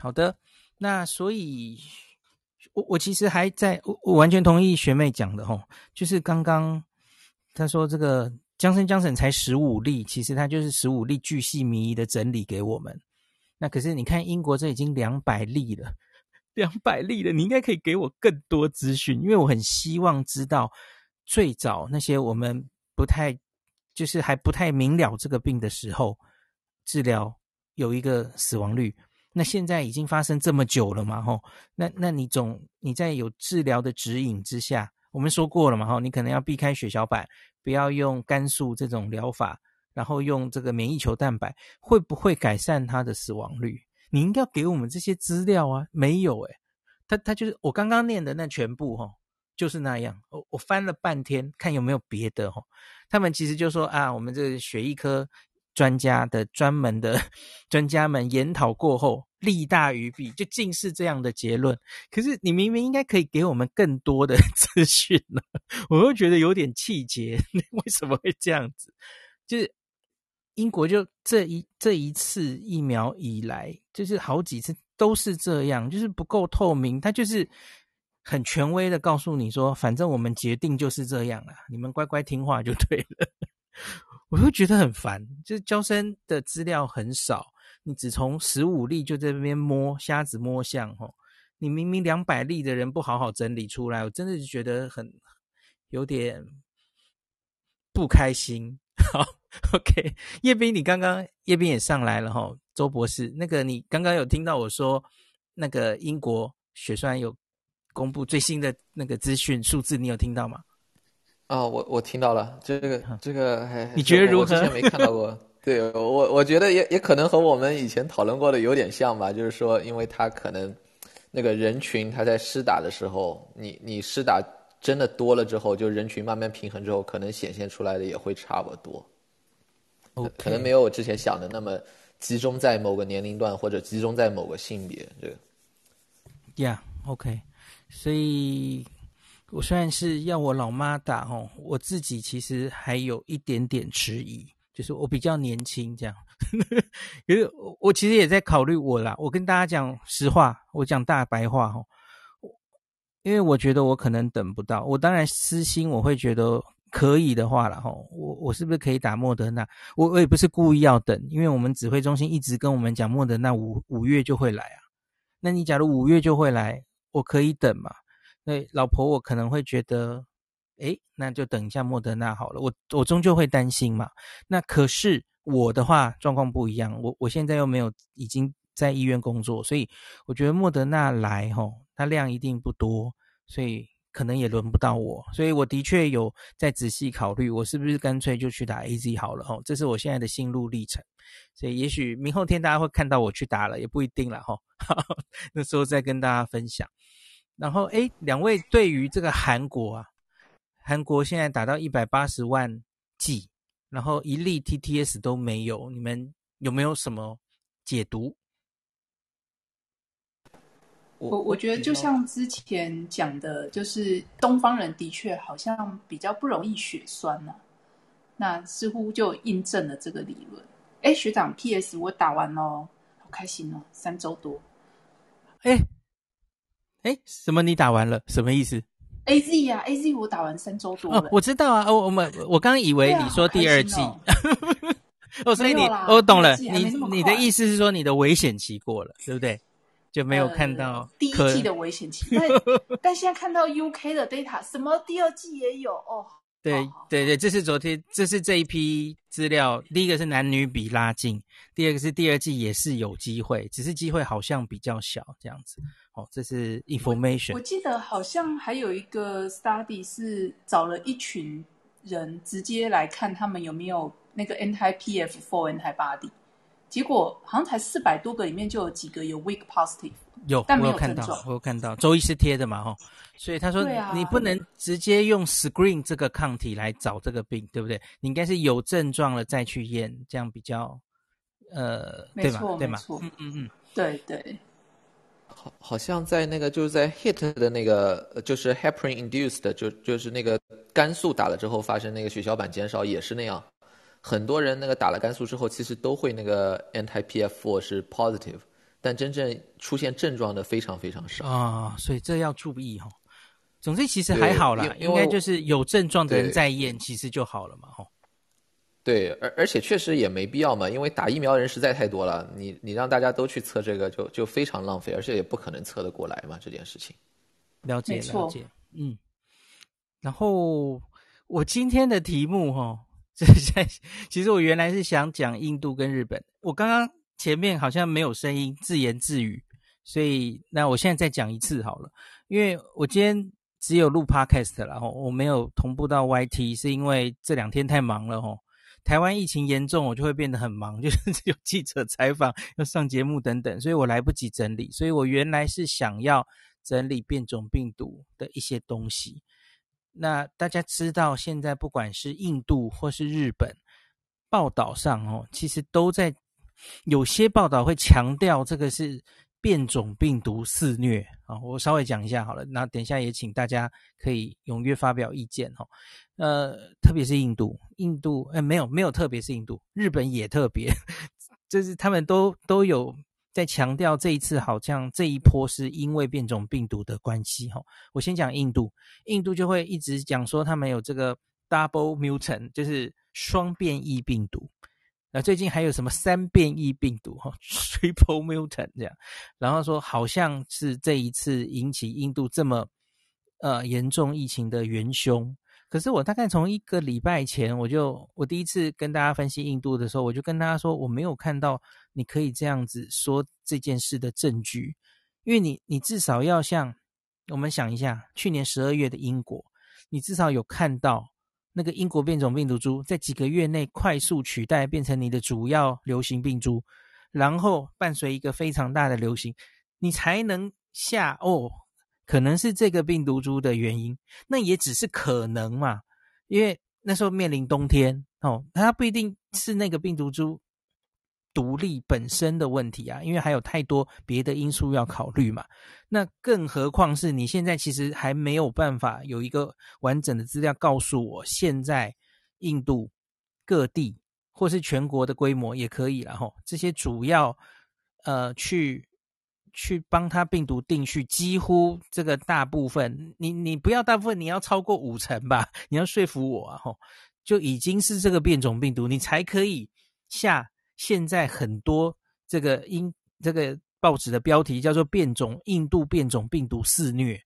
好的，那所以，我我其实还在，我我完全同意学妹讲的吼，就是刚刚她说这个江生江生才十五例，其实他就是十五例巨细靡遗的整理给我们。那可是你看英国这已经两百例了，两百例了，你应该可以给我更多资讯，因为我很希望知道最早那些我们不太就是还不太明了这个病的时候，治疗有一个死亡率。那现在已经发生这么久了嘛？吼，那那你总你在有治疗的指引之下，我们说过了嘛？吼，你可能要避开血小板，不要用肝素这种疗法，然后用这个免疫球蛋白，会不会改善它的死亡率？你应该给我们这些资料啊，没有诶、欸，他他就是我刚刚念的那全部吼，就是那样。我我翻了半天，看有没有别的吼，他们其实就说啊，我们这个血液科。专家的专门的专家们研讨过后，利大于弊，就尽是这样的结论。可是你明明应该可以给我们更多的 资讯呢，我又觉得有点气结。为什么会这样子？就是英国就这一这一次疫苗以来，就是好几次都是这样，就是不够透明。他就是很权威的告诉你说，反正我们决定就是这样了，你们乖乖听话就对了。我会觉得很烦，就是娇生的资料很少，你只从十五例就在那边摸瞎子摸象吼，你明明两百例的人不好好整理出来，我真的是觉得很有点不开心。好，OK，叶斌，你刚刚叶斌也上来了吼，周博士，那个你刚刚有听到我说那个英国血栓有公布最新的那个资讯数字，你有听到吗？哦，我我听到了，这个这个还你觉得如何？我之前没看到过，对我我觉得也也可能和我们以前讨论过的有点像吧，就是说，因为他可能那个人群他在施打的时候，你你施打真的多了之后，就人群慢慢平衡之后，可能显现出来的也会差不多。可能没有我之前想的那么集中在某个年龄段或者集中在某个性别。这个，Yeah，OK，所以。我虽然是要我老妈打吼，我自己其实还有一点点迟疑，就是我比较年轻这样，因为我其实也在考虑我啦。我跟大家讲实话，我讲大白话吼，因为我觉得我可能等不到。我当然私心我会觉得可以的话啦吼，我我是不是可以打莫德纳？我我也不是故意要等，因为我们指挥中心一直跟我们讲莫德纳五五月就会来啊。那你假如五月就会来，我可以等嘛？对，老婆，我可能会觉得，诶，那就等一下莫德纳好了。我我终究会担心嘛。那可是我的话状况不一样，我我现在又没有已经在医院工作，所以我觉得莫德纳来吼，它量一定不多，所以可能也轮不到我。所以我的确有在仔细考虑，我是不是干脆就去打 AZ 好了吼。这是我现在的心路历程。所以也许明后天大家会看到我去打了，也不一定了吼。那时候再跟大家分享。然后，哎，两位对于这个韩国啊，韩国现在打到一百八十万剂，然后一例 TTS 都没有，你们有没有什么解读？我我觉得就像之前讲的，就是东方人的确好像比较不容易血栓呢、啊，那似乎就印证了这个理论。哎，学长，PS 我打完了，好开心哦，三周多，哎。哎，什么？你打完了？什么意思？A Z 呀，A Z 我打完三周多了。哦，我知道啊，我我们我刚以为你说第二季。哦，哦，所以你我懂了，你你的意思是说你的危险期过了，对不对？就没有看到，呃、第一季的危险期，但 但现在看到 U K 的 data，什么第二季也有哦。对对对，这是昨天，这是这一批资料。第一个是男女比拉近，第二个是第二季也是有机会，只是机会好像比较小这样子。哦，这是 information。我，我记得好像还有一个 study 是找了一群人直接来看他们有没有那个 anti PF4 antibody，结果好像才四百多个里面就有几个有 weak positive。有，但没有我有看到，我有看到周医师贴的嘛，哈，所以他说你不能直接用 screen 这个抗体来找这个病，对不对？你应该是有症状了再去验，这样比较，呃，对吧？对吗？嗯嗯嗯，对对。好，好像在那个就是在 HIT 的那个就是 heparin induced 就就是那个肝素打了之后发生那个血小板减少也是那样，很多人那个打了肝素之后其实都会那个 anti PF4 是 positive。但真正出现症状的非常非常少啊，所以这要注意哈。总之其实还好啦，应该就是有症状的人在验，其实就好了嘛，哈。对，而而且确实也没必要嘛，因为打疫苗的人实在太多了，你你让大家都去测这个就，就就非常浪费，而且也不可能测得过来嘛，这件事情。了解了解，嗯。然后我今天的题目哈，这在其实我原来是想讲印度跟日本，我刚刚前面好像没有声音，自言自语，所以那我现在再讲一次好了，因为我今天只有录 Podcast 了哈，我没有同步到 YT，是因为这两天太忙了哈。台湾疫情严重，我就会变得很忙，就是有记者采访、要上节目等等，所以我来不及整理。所以我原来是想要整理变种病毒的一些东西。那大家知道，现在不管是印度或是日本，报道上哦，其实都在有些报道会强调这个是。变种病毒肆虐啊！我稍微讲一下好了，那等一下也请大家可以踊跃发表意见哈。呃，特别是印度，印度哎，没有没有，特别是印度，日本也特别，就是他们都都有在强调这一次好像这一波是因为变种病毒的关系哈。我先讲印度，印度就会一直讲说他们有这个 double mutant，就是双变异病毒。那最近还有什么三变异病毒哈，triple mutant 这样，然后说好像是这一次引起印度这么呃严重疫情的元凶。可是我大概从一个礼拜前，我就我第一次跟大家分析印度的时候，我就跟大家说我没有看到你可以这样子说这件事的证据，因为你你至少要像我们想一下，去年十二月的英国，你至少有看到。那个英国变种病毒株在几个月内快速取代，变成你的主要流行病株，然后伴随一个非常大的流行，你才能下哦，可能是这个病毒株的原因，那也只是可能嘛，因为那时候面临冬天哦，它不一定是那个病毒株。独立本身的问题啊，因为还有太多别的因素要考虑嘛。那更何况是你现在其实还没有办法有一个完整的资料告诉我，现在印度各地或是全国的规模也可以了吼。这些主要呃去去帮他病毒定序，几乎这个大部分，你你不要大部分，你要超过五成吧，你要说服我啊吼，就已经是这个变种病毒，你才可以下。现在很多这个英这个报纸的标题叫做“变种印度变种病毒肆虐”，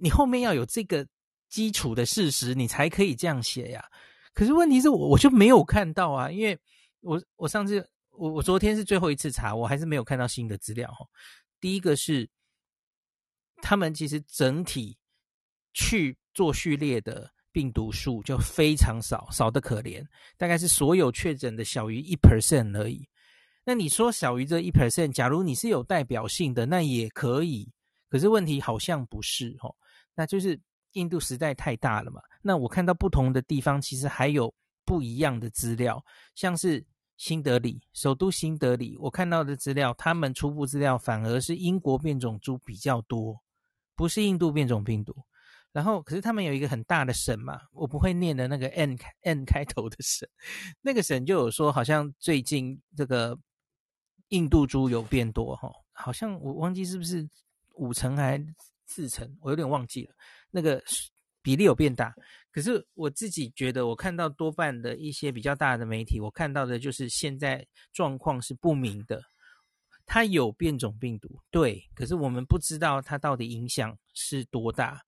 你后面要有这个基础的事实，你才可以这样写呀。可是问题是我我就没有看到啊，因为我我上次我我昨天是最后一次查，我还是没有看到新的资料哈。第一个是他们其实整体去做序列的。病毒数就非常少，少得可怜，大概是所有确诊的小于一 percent 而已。那你说小于这一 percent，假如你是有代表性的，那也可以。可是问题好像不是哦，那就是印度实在太大了嘛。那我看到不同的地方其实还有不一样的资料，像是新德里，首都新德里，我看到的资料，他们初步资料反而是英国变种株比较多，不是印度变种病毒。然后，可是他们有一个很大的省嘛，我不会念的那个 N N 开头的省，那个省就有说，好像最近这个印度猪有变多哈，好像我忘记是不是五成还四成，我有点忘记了，那个比例有变大。可是我自己觉得，我看到多半的一些比较大的媒体，我看到的就是现在状况是不明的，它有变种病毒，对，可是我们不知道它到底影响是多大。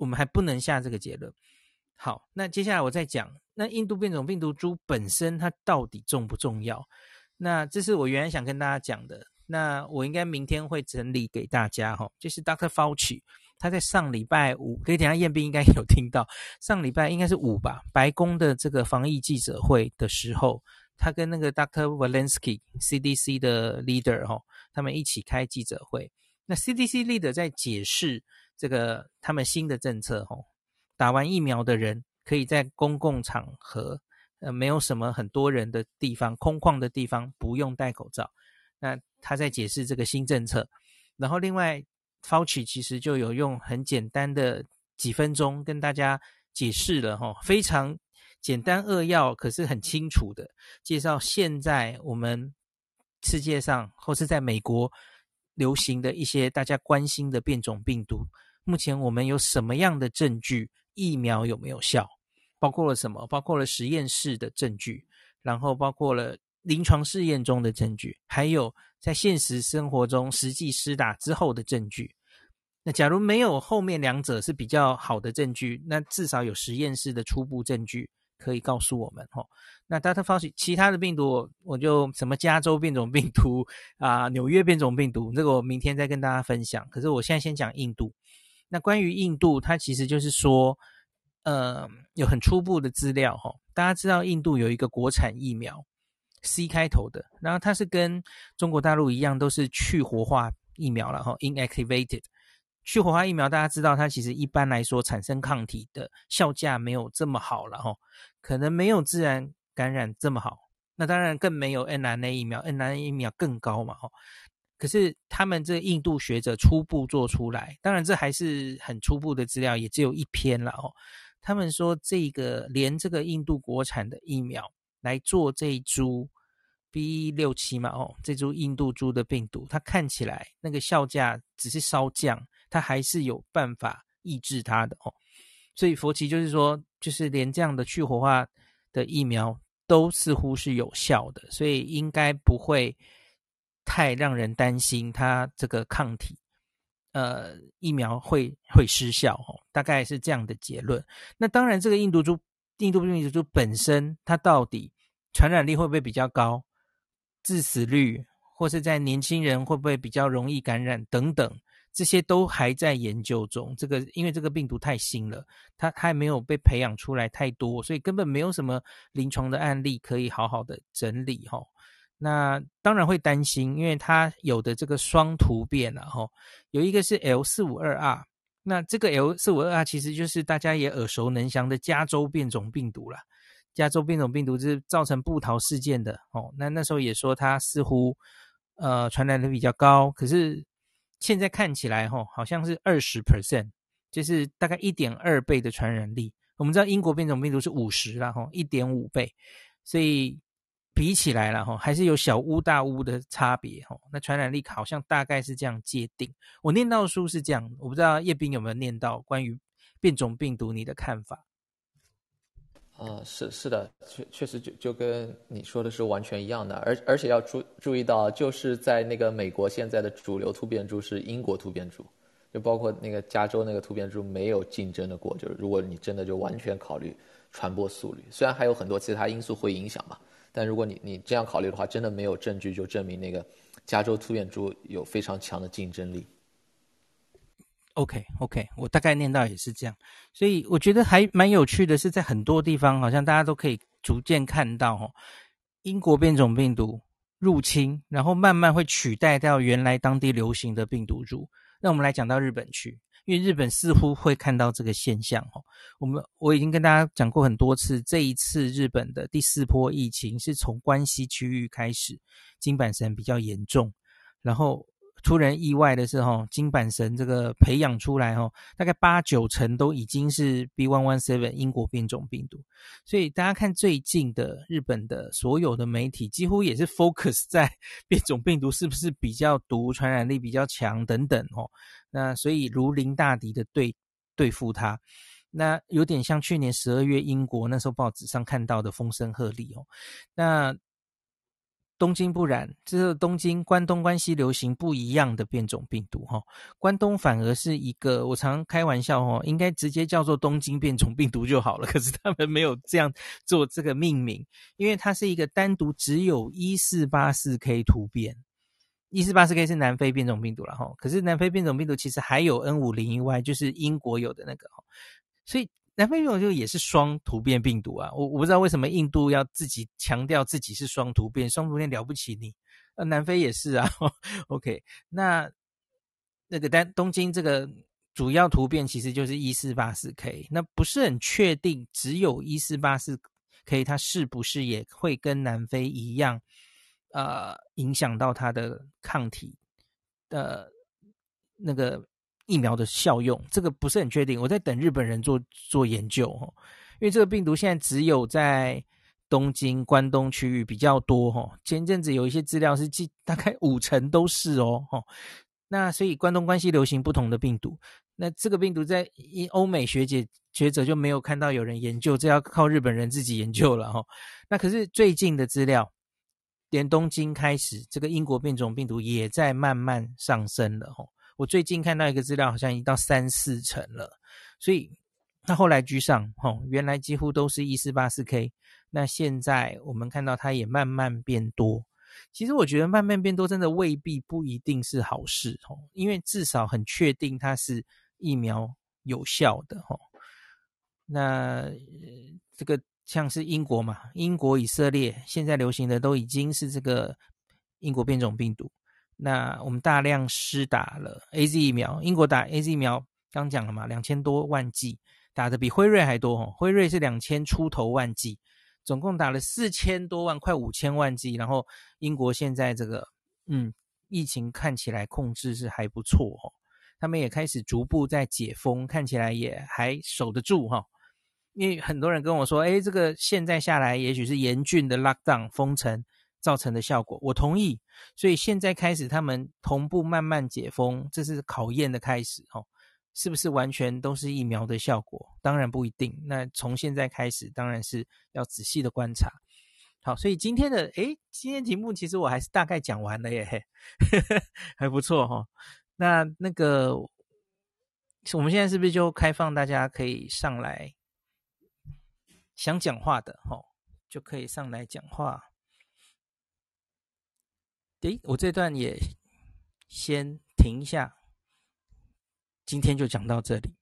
我们还不能下这个结论。好，那接下来我再讲，那印度变种病毒株本身它到底重不重要？那这是我原来想跟大家讲的。那我应该明天会整理给大家哈。就是 Dr. Fauci，他在上礼拜五，可以等下彦斌应该 有听到，上礼拜应该是五吧，白宫的这个防疫记者会的时候，他跟那个 Dr. Walensky CDC 的 leader 哈，他们一起开记者会。那 CDC leader 在解释。这个他们新的政策，吼，打完疫苗的人可以在公共场合，呃，没有什么很多人的地方，空旷的地方不用戴口罩。那他在解释这个新政策，然后另外，Fauci 其实就有用很简单的几分钟跟大家解释了，吼，非常简单扼要，可是很清楚的介绍现在我们世界上或是在美国流行的一些大家关心的变种病毒，目前我们有什么样的证据？疫苗有没有效？包括了什么？包括了实验室的证据，然后包括了临床试验中的证据，还有在现实生活中实际施打之后的证据。那假如没有后面两者是比较好的证据，那至少有实验室的初步证据可以告诉我们吼。那 Dr. Fauci 其他的病毒，我就什么加州变种病毒啊、纽约变种病毒，这个我明天再跟大家分享。可是我现在先讲印度。那关于印度，它其实就是说，呃，有很初步的资料吼。大家知道印度有一个国产疫苗，C 开头的，然后它是跟中国大陆一样，都是去活化疫苗了吼，inactivated。去活化疫苗，大家知道它其实一般来说产生抗体的效价没有这么好了哈，可能没有自然感染这么好。那当然更没有 mRNA 疫苗，mRNA 疫苗更高嘛哈。可是他们这印度学者初步做出来，当然这还是很初步的资料，也只有一篇了哦。他们说这个连这个印度国产的疫苗来做这一株 B 六七嘛哦，这株印度株的病毒，它看起来那个效价只是稍降。它还是有办法抑制它的哦，所以佛奇就是说，就是连这样的去活化的疫苗都似乎是有效的，所以应该不会太让人担心它这个抗体，呃，疫苗会会失效哦，大概是这样的结论。那当然，这个印度株、印度病毒株本身，它到底传染力会不会比较高，致死率或是在年轻人会不会比较容易感染等等。这些都还在研究中。这个因为这个病毒太新了，它还没有被培养出来太多，所以根本没有什么临床的案例可以好好的整理哈。那当然会担心，因为它有的这个双突变啊哈，有一个是 L 四五二 R，那这个 L 四五二 R 其实就是大家也耳熟能详的加州变种病毒了。加州变种病毒是造成部桃事件的哦。那那时候也说它似乎呃传染力比较高，可是。现在看起来，吼，好像是二十 percent，就是大概一点二倍的传染力。我们知道英国变种病毒是五十啦，吼，一点五倍，所以比起来了，哈，还是有小巫大巫的差别，哈。那传染力好像大概是这样界定。我念到书是这样，我不知道叶斌有没有念到关于变种病毒你的看法。啊、是是的，确确实就就跟你说的是完全一样的，而而且要注注意到，就是在那个美国现在的主流突变株是英国突变株，就包括那个加州那个突变株没有竞争的过，就是如果你真的就完全考虑传播速率，虽然还有很多其他因素会影响嘛，但如果你你这样考虑的话，真的没有证据就证明那个加州突变株有非常强的竞争力。OK OK，我大概念到也是这样，所以我觉得还蛮有趣的，是在很多地方好像大家都可以逐渐看到哦，英国变种病毒入侵，然后慢慢会取代掉原来当地流行的病毒株。那我们来讲到日本去，因为日本似乎会看到这个现象哦。我们我已经跟大家讲过很多次，这一次日本的第四波疫情是从关西区域开始，金阪神比较严重，然后。出人意外的是，哈，金板神这个培养出来，哈，大概八九成都已经是 B.1.1.7 英国变种病毒。所以大家看最近的日本的所有的媒体，几乎也是 focus 在变种病毒是不是比较毒、传染力比较强等等，哦。那所以如临大敌的对对付它，那有点像去年十二月英国那时候报纸上看到的风声鹤唳哦。那东京不染，这是东京关东关西流行不一样的变种病毒哈。关东反而是一个，我常开玩笑哈，应该直接叫做东京变种病毒就好了。可是他们没有这样做这个命名，因为它是一个单独只有一四八四 K 突变，一四八四 K 是南非变种病毒了哈。可是南非变种病毒其实还有 N 五零一 Y，就是英国有的那个哈，所以。南非变种就也是双突变病毒啊，我我不知道为什么印度要自己强调自己是双突变，双突变了不起你，呃，南非也是啊。OK，那那个单东京这个主要突变其实就是一四八四 K，那不是很确定，只有一四八四 K 它是不是也会跟南非一样，呃，影响到它的抗体的那个。疫苗的效用，这个不是很确定。我在等日本人做做研究哦，因为这个病毒现在只有在东京、关东区域比较多哈。前阵子有一些资料是记大概五成都是哦，哈。那所以关东关西流行不同的病毒，那这个病毒在英欧美学姐学者就没有看到有人研究，这要靠日本人自己研究了哈。那可是最近的资料，连东京开始，这个英国变种病毒也在慢慢上升了哈。我最近看到一个资料，好像已经到三四成了，所以它后来居上哦。原来几乎都是 E484K，那现在我们看到它也慢慢变多。其实我觉得慢慢变多，真的未必不一定是好事哦，因为至少很确定它是疫苗有效的哦。那这个像是英国嘛，英国、以色列现在流行的都已经是这个英国变种病毒。那我们大量施打了 AZ 疫苗，英国打 AZ 疫苗刚讲了嘛，两千多万剂，打得比辉瑞还多哦，辉瑞是两千出头万剂。总共打了四千多万，快五千万剂。然后英国现在这个，嗯，疫情看起来控制是还不错哦。他们也开始逐步在解封，看起来也还守得住哈、因为很多人跟我说，哎，这个现在下来，也许是严峻的 lockdown 封城造成的效果。我同意。所以现在开始，他们同步慢慢解封，这是考验的开始哦。是不是完全都是疫苗的效果？当然不一定。那从现在开始，当然是要仔细的观察。好，所以今天的诶，今天题目其实我还是大概讲完了耶，呵 呵还不错哈、哦。那那个，我们现在是不是就开放大家可以上来想讲话的哈、哦，就可以上来讲话。诶，我这段也先停一下。今天就讲到这里。